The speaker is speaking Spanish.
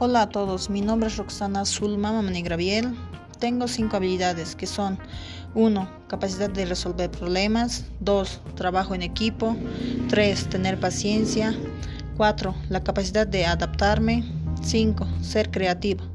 Hola a todos, mi nombre es Roxana Zulma Mamanigraviel. Tengo cinco habilidades que son 1. Capacidad de resolver problemas 2. Trabajo en equipo 3. Tener paciencia 4. La capacidad de adaptarme 5. Ser creativo